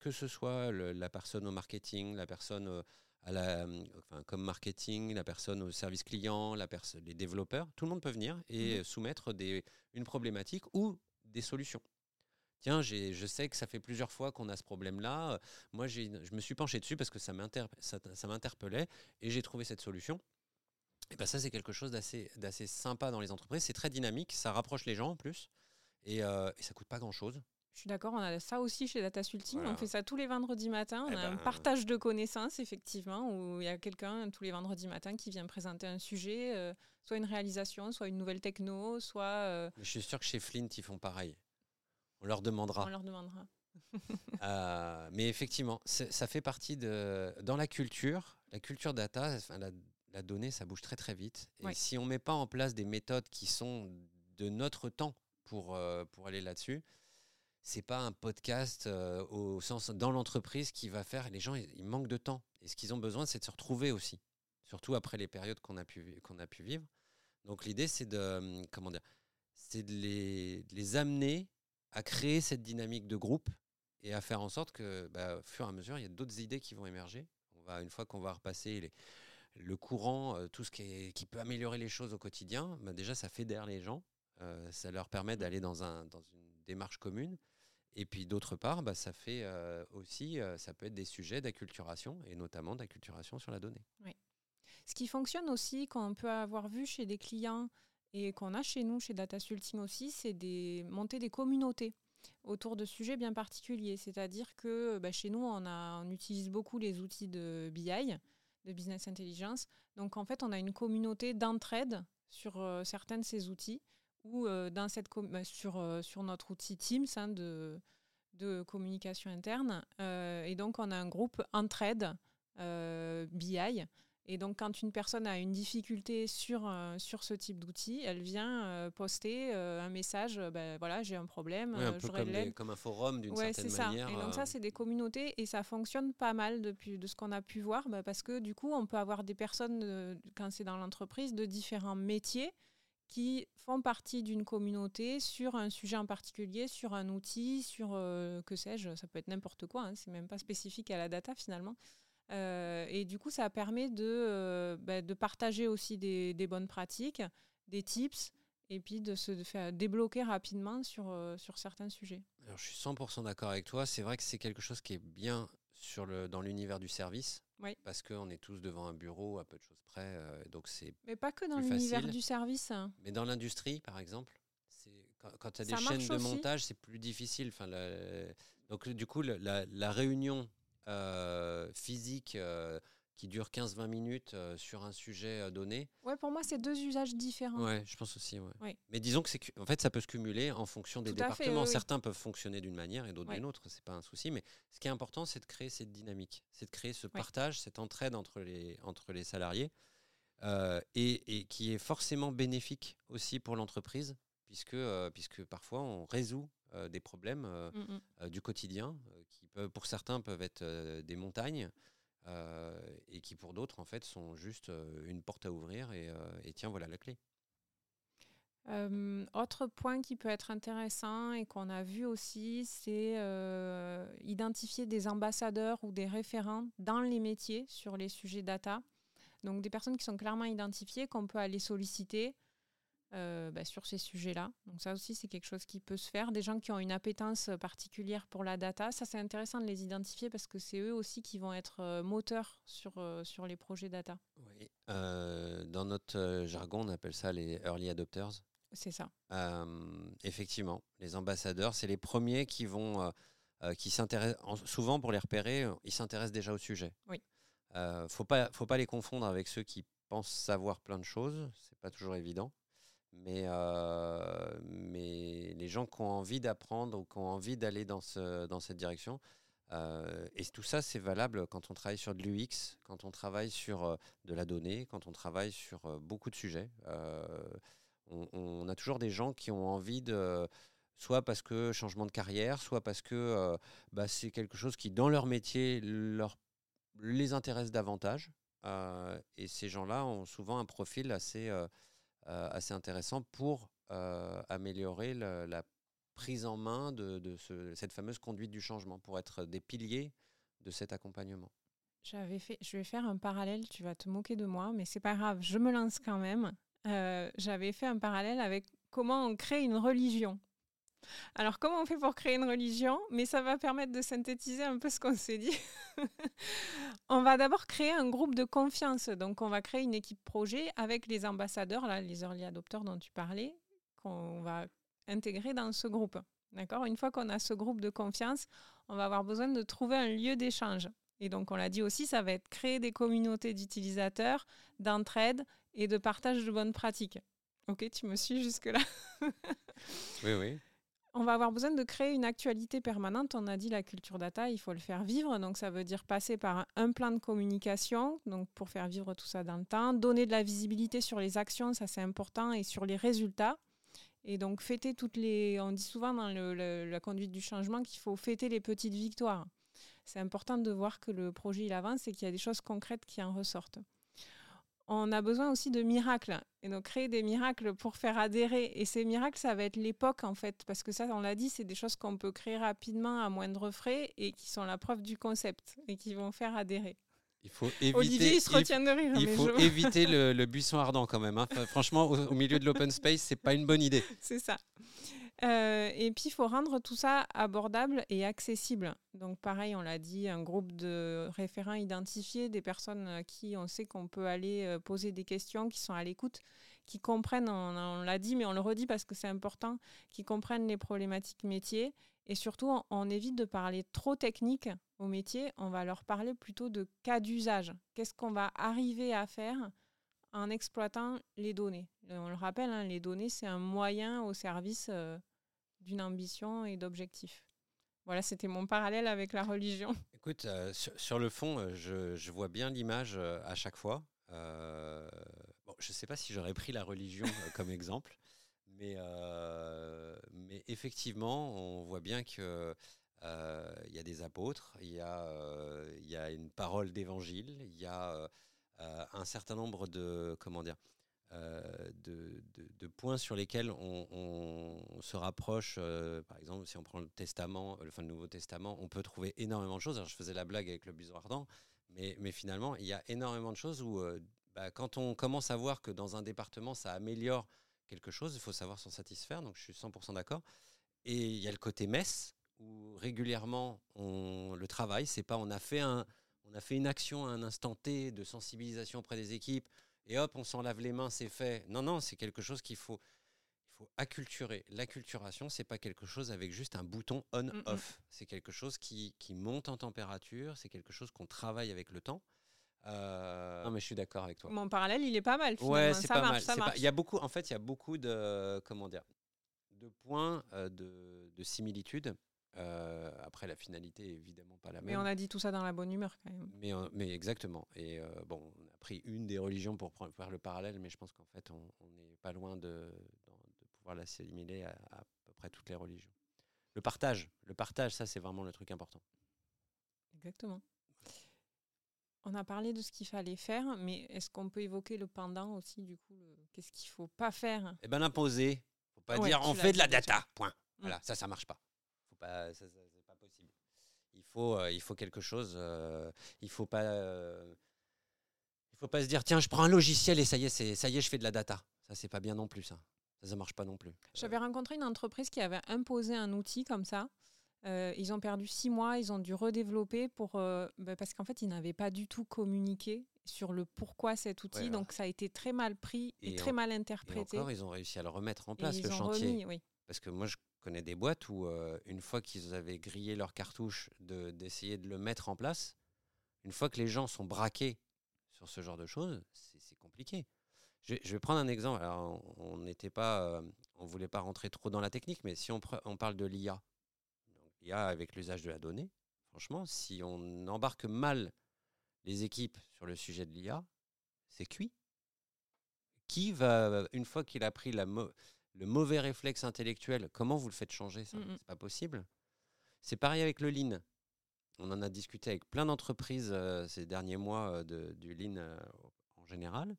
que ce soit la personne au marketing, la personne à la, enfin, comme marketing, la personne au service client, la les développeurs, tout le monde peut venir et mhm. soumettre des, une problématique ou des solutions tiens, je sais que ça fait plusieurs fois qu'on a ce problème-là. Moi, je me suis penché dessus parce que ça m'interpellait et j'ai trouvé cette solution. Et ben ça, c'est quelque chose d'assez sympa dans les entreprises. C'est très dynamique, ça rapproche les gens en plus et, euh, et ça coûte pas grand-chose. Je suis d'accord, on a ça aussi chez Data Sulting. On fait ça tous les vendredis matins. On eh a un ben, partage de connaissances, effectivement, où il y a quelqu'un tous les vendredis matins qui vient présenter un sujet, euh, soit une réalisation, soit une nouvelle techno, soit. Euh, je suis sûr que chez Flint, ils font pareil. On leur demandera. On leur demandera. Euh, mais effectivement, ça fait partie de. Dans la culture, la culture data, la, donnée, ça bouge très très vite. Et si on ne met pas en place des méthodes qui sont de notre temps pour, euh, pour aller là-dessus, c'est pas un podcast au sens dans l'entreprise qui va faire. Les gens, ils, manquent de temps. Et ce qu'ils ont besoin, c'est de se retrouver aussi, surtout après les périodes qu'on a pu qu'on a pu vivre. Donc l'idée, c'est de hum, comment dire, c'est de les, de les, amener à créer cette dynamique de groupe et à faire en sorte que, bah, au fur et à mesure, il y a d'autres idées qui vont émerger. On va une fois qu'on va repasser le courant, euh, tout ce qui, peut améliorer les choses au quotidien, bah déjà ça fédère les gens, euh, ça leur permet d'aller dans une démarche commune. Et puis d'autre part, bah, ça fait euh, aussi, ça peut être des sujets d'acculturation, et notamment d'acculturation sur la donnée. Oui. Ce qui fonctionne aussi, qu'on peut avoir vu chez des clients et qu'on a chez nous, chez DataSulting aussi, c'est des, monter des communautés autour de sujets bien particuliers. C'est-à-dire que bah, chez nous, on, utilise beaucoup les outils de BI, de business intelligence. Donc en fait, on a une communauté d'entraide sur euh, certains de ces outils ou euh, dans cette bah, sur, euh, sur notre outil Teams hein, de, de communication interne. et donc on a un groupe entraide BI et donc, quand une personne a une difficulté sur, euh, sur ce type d'outil, elle vient euh, poster euh, un message ben, voilà, j'ai un problème, un peu comme, comme, un forum d'une certaine manière. Et donc, ça, c'est des communautés et ça fonctionne pas mal depuis, de ce qu'on a pu voir bah, parce que du coup, on peut avoir des personnes, quand c'est dans l'entreprise, de différents métiers qui font partie d'une communauté sur un sujet en particulier, sur un outil, sur que sais-je, ça peut être n'importe quoi, hein, c'est même pas spécifique à la data finalement. Euh, et du coup, ça permet de, euh, bah, de partager aussi des, des, bonnes pratiques, des tips, et puis de se faire débloquer rapidement sur, euh, sur certains sujets. Alors, je suis 100% d'accord avec toi. C'est vrai que c'est quelque chose qui est bien sur le, dans l'univers du service. Oui. Parce qu'on est tous devant un bureau à peu de choses près. donc c'est Mais pas que dans l'univers du service. Hein. Mais dans l'industrie, par exemple. Quand, quand tu as des chaînes de montage, c'est plus difficile. Enfin, donc, du coup, la, la réunion physique euh, qui dure 15-20 minutes euh, sur un sujet donné. Ouais, pour moi, c'est deux usages différents. Ouais, je pense aussi. Ouais. Mais disons que c'est en fait, ça peut se cumuler en fonction des départements. Certains peuvent fonctionner d'une manière et d'autres d'une autre. C'est pas un souci. Mais ce qui est important, c'est de créer cette dynamique, c'est de créer ce partage, cette entraide entre les entre les salariés. et, et, qui est forcément bénéfique aussi pour l'entreprise, puisque, puisque parfois on résout des problèmes mmh, mmh. du quotidien pour certains peuvent être euh, des montagnes euh, et qui pour d'autres en fait sont juste euh, une porte à ouvrir et, tiens voilà la clé. autre point qui peut être intéressant et qu'on a vu aussi, c'est identifier des ambassadeurs ou des référents dans les métiers sur les sujets data. Donc des personnes qui sont clairement identifiées, qu'on peut aller solliciter euh, bah, sur ces sujets-là. Donc ça aussi, c'est quelque chose qui peut se faire. Des gens qui ont une appétence particulière pour la data, ça c'est intéressant de les identifier parce que c'est eux aussi qui vont être euh, moteurs sur, euh, sur les projets data. Oui. dans notre jargon, on appelle ça les early adopters. C'est ça. effectivement, les ambassadeurs, c'est les premiers qui vont, qui s'intéressent, souvent pour les repérer, ils s'intéressent déjà au sujet. Oui. faut pas, faut pas les confondre avec ceux qui pensent savoir plein de choses. C'est pas toujours évident. Mais, euh, mais les gens qui ont envie d'apprendre ou qui ont envie d'aller dans, ce, dans cette direction, euh, et tout ça, c'est valable quand on travaille sur de l'UX, quand on travaille sur euh, de la donnée, quand on travaille sur beaucoup de sujets. On, a toujours des gens qui ont envie de, soit parce que changement de carrière, soit parce que bah, c'est quelque chose qui, dans leur métier, leur, les intéresse davantage. et ces gens-là ont souvent un profil assez assez intéressant pour euh, améliorer la prise en main de, cette fameuse conduite du changement, pour être des piliers de cet accompagnement. J'avais fait, je vais faire un parallèle, tu vas te moquer de moi, mais c'est pas grave, je me lance quand même. Euh, j'avais fait un parallèle avec comment on crée une religion. Alors, comment on fait pour créer une religion? Mais ça va permettre de synthétiser un peu ce qu'on s'est dit. *laughs* on va d'abord créer un groupe de confiance. Donc, on va créer une équipe projet avec les ambassadeurs, là, les early adopters dont tu parlais, qu'on va intégrer dans ce groupe. D'accord? Une fois qu'on a ce groupe de confiance, on va avoir besoin de trouver un lieu d'échange. Et donc, on l'a dit aussi, ça va être créer des communautés d'utilisateurs, d'entraide et de partage de bonnes pratiques. Ok, tu me suis jusque-là? Oui, oui. On va avoir besoin de créer une actualité permanente. On a dit la culture data, il faut le faire vivre. Donc, ça veut dire passer par un plan de communication, donc pour faire vivre tout ça dans le temps, donner de la visibilité sur les actions, ça c'est important, et sur les résultats. Et donc, fêter toutes les. On dit souvent dans la conduite du changement qu'il faut fêter les petites victoires. C'est important de voir que le projet il avance et qu'il y a des choses concrètes qui en ressortent. On a besoin aussi de miracles et donc créer des miracles pour faire adhérer. Et ces miracles, ça va être l'époque en fait, parce que ça, on l'a dit, c'est des choses qu'on peut créer rapidement à moindre frais et qui sont la preuve du concept et qui vont faire adhérer. Il faut éviter, Olivier, il se retient de rire. Il faut éviter *laughs* le, buisson ardent quand même. Hein. franchement, au, milieu de l'open space, c'est pas une bonne idée. C'est ça. Euh, et puis, il faut rendre tout ça abordable et accessible. Donc, pareil, on l'a dit, un groupe de référents identifiés, des personnes à qui on sait qu'on peut aller euh, poser des questions, qui sont à l'écoute, qui comprennent, on, l'a dit, mais on le redit parce que c'est important, qui comprennent les problématiques métiers. Et surtout, on évite de parler trop technique au métier, on va leur parler plutôt de cas d'usage. Qu'est-ce qu'on va arriver à faire en exploitant les données? On le rappelle, hein, les données, c'est un moyen au service euh, d'une ambition et d'objectifs. Voilà, c'était mon parallèle avec la religion. *laughs* Écoute, euh, sur, le fond, euh, je, vois bien l'image à chaque fois. Bon, je ne sais pas si j'aurais pris la religion *laughs* comme exemple, mais, mais effectivement, on voit bien que euh, il y a des apôtres, il y, a, euh, il y a une parole d'évangile, il y a euh, un certain nombre de, comment dire, de, de, points sur lesquels on, se rapproche. par exemple, si on prend le Testament, le, fin, le Nouveau Testament, on peut trouver énormément de choses. Je faisais la blague avec le buisson ardent, mais, mais finalement, il y a énormément de choses où, bah, quand on commence à voir que dans un département, ça améliore quelque chose, il faut savoir s'en satisfaire. Donc, je suis 100% d'accord. Et il y a le côté messe, où régulièrement on le travaille. C'est pas on a fait un, on a fait une action à un instant T de sensibilisation auprès des équipes et hop on s'en lave les mains, c'est fait. Non non, c'est quelque chose qu'il faut, il faut acculturer. L'acculturation, c'est pas quelque chose avec juste un bouton on/off. C'est quelque chose qui, qui, monte en température. C'est quelque chose qu'on travaille avec le temps. Euh, non mais je suis d'accord avec toi. Mon parallèle, il est pas mal. Ouais, c'est pas mal. Il y a beaucoup, en fait, il y a beaucoup de comment dire, de points euh, de, de similitudes euh, après, la finalité est évidemment pas la même. Mais on a dit tout ça dans la bonne humeur quand même. Mais, mais exactement. Et euh, bon, on a pris une des religions pour faire le parallèle, mais je pense qu'en fait, on n'est pas loin de, de pouvoir l'assimiler à, à, peu près toutes les religions. Le partage, le partage, ça c'est vraiment le truc important. Exactement. On a parlé de ce qu'il fallait faire, mais est-ce qu'on peut évoquer le pendant aussi du coup Qu'est-ce qu'il faut pas faire? Eh ben l'imposer. Faut pas dire on fait de la data. Point. Mm. Voilà, ça ça marche pas pas, c'est pas possible. Il faut, euh, il faut quelque chose. Euh, il faut pas, euh, il faut pas se dire tiens, je prends un logiciel et ça y est, c'est, ça y est, je fais de la data. Ça c'est pas bien non plus ça. Ça, marche pas non plus. J'avais rencontré une entreprise qui avait imposé un outil comme ça. ils ont perdu six mois, ils ont dû redévelopper pour bah, parce qu'en fait ils n'avaient pas du tout communiqué sur le pourquoi cet outil, donc ça a été très mal pris et, très mal interprété. Et encore, ils ont réussi à le remettre en place le chantier. oui. Parce que moi je connais des boîtes où, euh, une fois qu'ils avaient grillé leur cartouche d'essayer de, le mettre en place, une fois que les gens sont braqués sur ce genre de choses, c'est compliqué. Je, vais prendre un exemple. Alors, on n'était pas, euh, on voulait pas rentrer trop dans la technique, mais si on, parle de l'IA, l'IA avec l'usage de la donnée, franchement, si on embarque mal les équipes sur le sujet de l'IA, c'est cuit. Qui va, une fois qu'il a pris la, le mauvais réflexe intellectuel, comment vous le faites changer ça? C'est pas possible. C'est pareil avec le lean. On en a discuté avec plein d'entreprises euh, ces derniers mois euh, de, du lean euh, en général.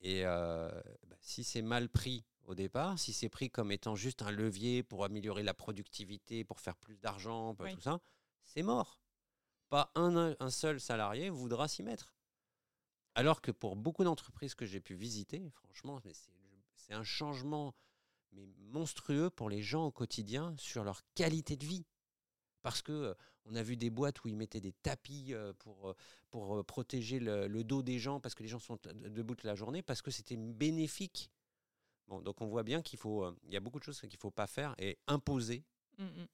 Et bah, si c'est mal pris au départ, si c'est pris comme étant juste un levier pour améliorer la productivité, pour faire plus d'argent, tout ça, c'est mort. Pas un, un seul salarié voudra s'y mettre. Alors que pour beaucoup d'entreprises que j'ai pu visiter, franchement, c'est un changement mais monstrueux pour les gens au quotidien sur leur qualité de vie. Parce que euh, on a vu des boîtes où ils mettaient des tapis euh, pour, euh, pour protéger le, dos des gens parce que les gens sont debout toute la journée, parce que c'était bénéfique. Bon, donc on voit bien qu'il faut, il y a beaucoup de choses qu'il ne faut pas faire et imposer. Mmh, mmh.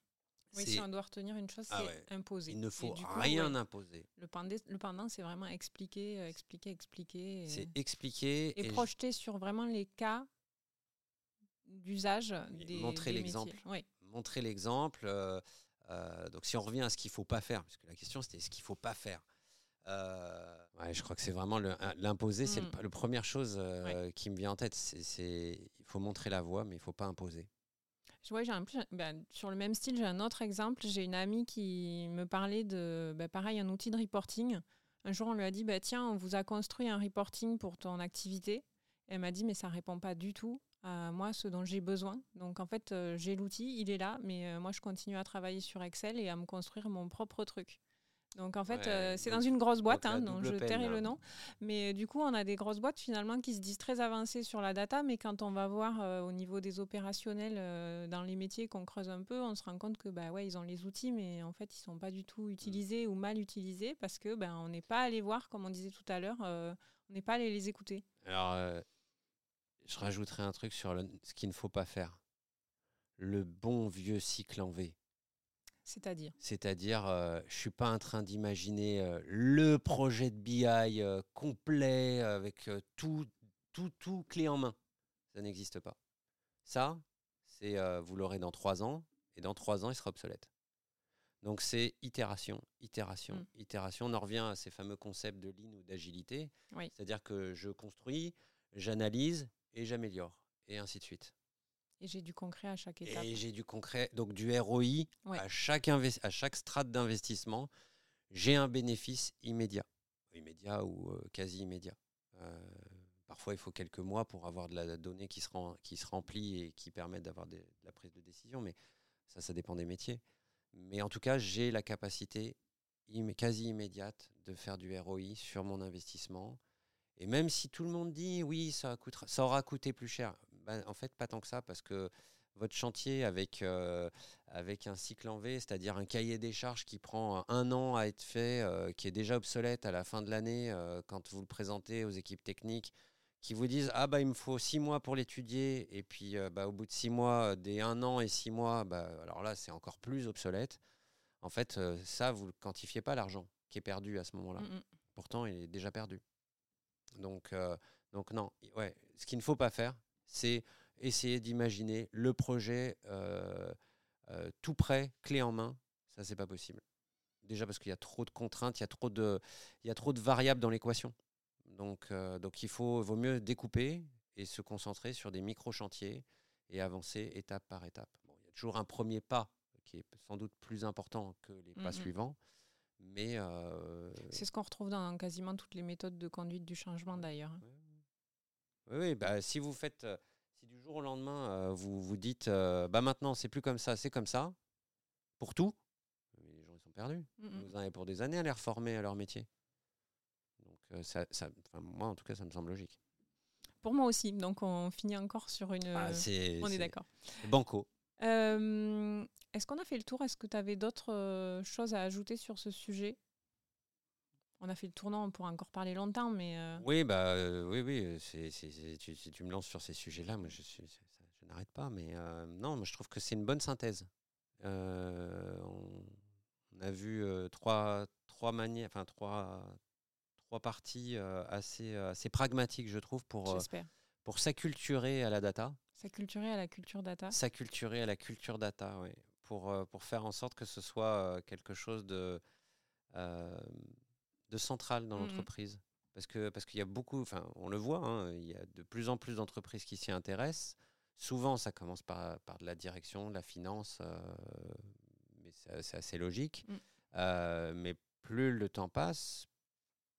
Oui, si on doit retenir une chose, ah c'est imposer. Il ne faut rien imposer. Le pendant, le pendant c'est vraiment expliquer, expliquer, expliquer. C'est expliquer. Et, et, projeter sur vraiment les cas d'usage des Montrer l'exemple. Oui. Montrer l'exemple. Euh, euh, donc si on revient à ce qu'il ne faut pas faire, parce que la question c'était ce qu'il ne faut pas faire. Euh, je crois que c'est vraiment l'imposer, c'est Mm. la première chose euh, qui me vient en tête. C'est, il faut montrer la voie, mais il faut pas imposer. J'ai un, ben, sur le même style, j'ai un autre exemple. J'ai une amie qui me parlait de, ben, pareil, un outil de reporting. Un jour, on lui a dit, bah, tiens, on vous a construit un reporting pour ton activité. Elle m'a dit, mais ça répond pas du tout à moi, ce dont j'ai besoin. Donc, en fait, euh, j'ai l'outil, il est là, mais euh, moi, je continue à travailler sur Excel et à me construire mon propre truc. Donc, en fait, Ouais, euh, c'est dans une grosse boîte, donc hein, donc je tairai là. le nom. Mais du coup, on a des grosses boîtes finalement qui se disent très avancées sur la data, mais quand on va voir au niveau des opérationnels dans les métiers qu'on creuse un peu, on se rend compte que bah ouais, ils ont les outils, mais en fait, ils sont pas du tout utilisés ou mal utilisés parce que ben on n'est pas allé voir, comme on disait tout à l'heure, on n'est pas allé les écouter. Alors, je rajouterai un truc sur le- ce qu'il ne faut pas faire. Le bon vieux cycle en V. C'est-à-dire, C'est-à-dire, euh, je suis pas en train d'imaginer euh, le projet de BI euh, complet avec euh, tout, tout, tout clé en main. Ça n'existe pas. Ça, c'est vous l'aurez dans trois ans, et dans trois ans, il sera obsolète. Donc c'est itération, itération, Mm. itération. On en revient à ces fameux concepts de lean ou d'agilité. Oui. C'est-à-dire que je construis, j'analyse et j'améliore, et ainsi de suite. et j'ai du concret à chaque étape. Et j'ai du concret, donc du ROI Ouais. à, chaque à chaque strate d'investissement. J'ai un bénéfice immédiat, immédiat ou euh, quasi immédiat. Euh, parfois, il faut quelques mois pour avoir de la donnée qui se, rem- qui se remplit et qui permet d'avoir de la prise de décision, mais ça, ça dépend des métiers. Mais en tout cas, j'ai la capacité immé- quasi immédiate de faire du ROI sur mon investissement. Et même si tout le monde dit oui, ça, coûtera, ça aura coûté plus cher, ben, en fait, pas tant que ça, parce que votre chantier avec, euh, avec un cycle en V, c'est-à-dire un cahier des charges qui prend un an à être fait, euh, qui est déjà obsolète à la fin de l'année, euh, quand vous le présentez aux équipes techniques, qui vous disent Ah, bah, il me faut six mois pour l'étudier, et puis bah, au bout de six mois, des un an et six mois, bah, alors là, c'est encore plus obsolète. En fait, ça, vous ne quantifiez pas l'argent qui est perdu à ce moment-là. Mm, mm. Pourtant, il est déjà perdu. Donc, euh, donc non, ouais, ce qu'il ne faut pas faire, c'est essayer d'imaginer le projet euh, euh, tout prêt, clé en main. Ça, c'est pas possible. Déjà parce qu'il y a trop de contraintes, il y a trop de, il y a trop de variables dans l'équation. Donc, donc il faut, vaut mieux découper et se concentrer sur des micro-chantiers et avancer étape par étape. Bon, il y a toujours un premier pas qui est sans doute plus important que les pas Mhm. suivants, mais euh, C'est ce qu'on retrouve dans quasiment toutes les méthodes de conduite du changement d'ailleurs. hein. Oui, oui, bah, si vous faites, euh, si du jour au lendemain, euh, vous vous dites, euh, bah maintenant, c'est plus comme ça, c'est comme ça, pour tout, les gens ils sont perdus. Mm, mm. Vous en avez pour des années à les reformer à leur métier. Donc, ça, ça- moi, en tout cas, ça me semble logique. Pour moi aussi, donc on finit encore sur une... Ah, on est d'accord. Banco. Euh, Est-ce qu'on a fait le tour? Est-ce que tu avais d'autres euh, choses à ajouter sur ce sujet? On a fait le tournant, on pourra encore parler longtemps, mais euh, Oui, bah, euh, oui, oui. c'est tu, si tu me lances sur ces sujets-là, moi, je, n'arrête pas. Mais euh, non, moi, je trouve que c'est une bonne synthèse. On, on a vu trois, trois manières, enfin trois, trois parties assez, assez pragmatiques, je trouve, pour, pour s'acculturer à la data, S'acculturer à la culture data. s'acculturer à la culture data, oui, pour, euh, pour faire en sorte que ce soit euh, quelque chose de, euh, de central dans Mhm. l'entreprise. Parce que parce qu'il y a beaucoup, enfin, on le voit, hein, il y a de plus en plus d'entreprises qui s'y intéressent. Souvent, ça commence par, par de la direction, de la finance, euh, mais c'est assez logique. Mm. Euh, mais plus le temps passe,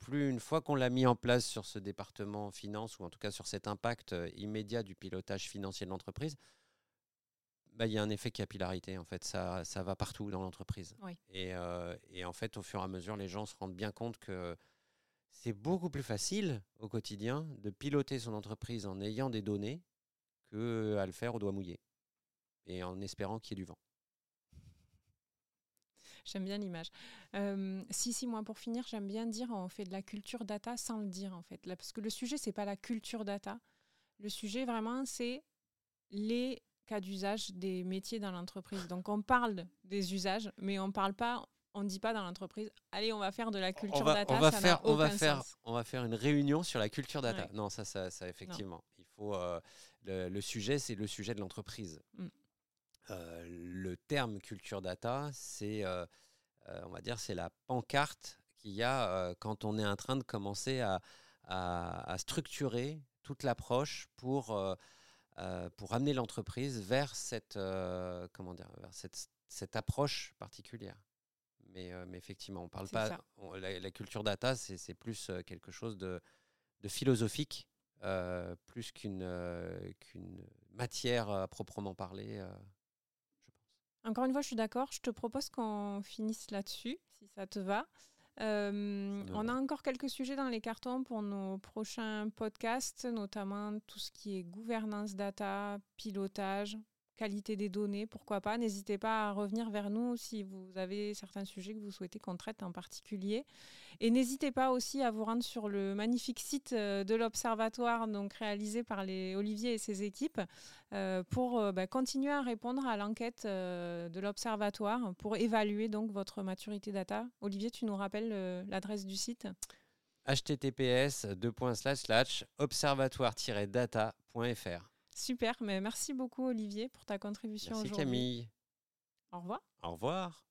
plus une fois qu'on l'a mis en place sur ce département finance, ou en tout cas sur cet impact euh, immédiat du pilotage financier de l'entreprise, bah, il y a un effet capillarité. En fait, ça, ça va partout dans l'entreprise. Oui. Et, euh, et en fait, au fur et à mesure, les gens se rendent bien compte que c'est beaucoup plus facile au quotidien de piloter son entreprise en ayant des données que à le faire au doigt mouillé et en espérant qu'il y ait du vent. J'aime bien l'image. Euh, si, si, moi, pour finir, j'aime bien dire on fait de la culture data sans le dire, en fait. Là, parce que le sujet, c'est pas la culture data. Le sujet, vraiment, c'est les cas d'usage des métiers dans l'entreprise. Donc, on parle des usages, mais on parle pas, on dit pas dans l'entreprise, allez, on va faire de la culture on va, data. on va ça faire, on va faire, sens. on va faire une réunion sur la culture data. Ouais. Non, ça, ça, ça, effectivement. Il faut euh, le, le sujet, c'est le sujet de l'entreprise. Mm. Euh, le terme culture data, c'est, euh, euh, on va dire, c'est la pancarte qu'il y a quand on est en train de commencer à, à, structurer toute l'approche pour, pour amener l'entreprise vers, cette, comment dire, vers cette, cette approche particulière. Mais, mais, effectivement, on parle pas. la, culture data, c'est plus quelque chose de, de philosophique, plus qu'une qu'une matière à proprement parler. Encore une fois, je suis d'accord. Je te propose qu'on finisse là-dessus, si ça te va. on a encore quelques sujets dans les cartons pour nos prochains podcasts, notamment tout ce qui est gouvernance data, pilotage, qualité des données, pourquoi pas. N'hésitez pas à revenir vers nous si vous avez certains sujets que vous souhaitez qu'on traite en particulier. Et n'hésitez pas aussi à vous rendre sur le magnifique site euh, de l'Observatoire, donc réalisé par les Olivier et ses équipes, euh, pour euh, bah, continuer à répondre à l'enquête de l'Observatoire pour évaluer donc votre maturité data. Olivier, tu nous rappelles l'adresse du site? Https observatoire-data.fr Super, mais merci beaucoup Olivier pour ta contribution aujourd'hui. Merci Camille. Au revoir. Au revoir.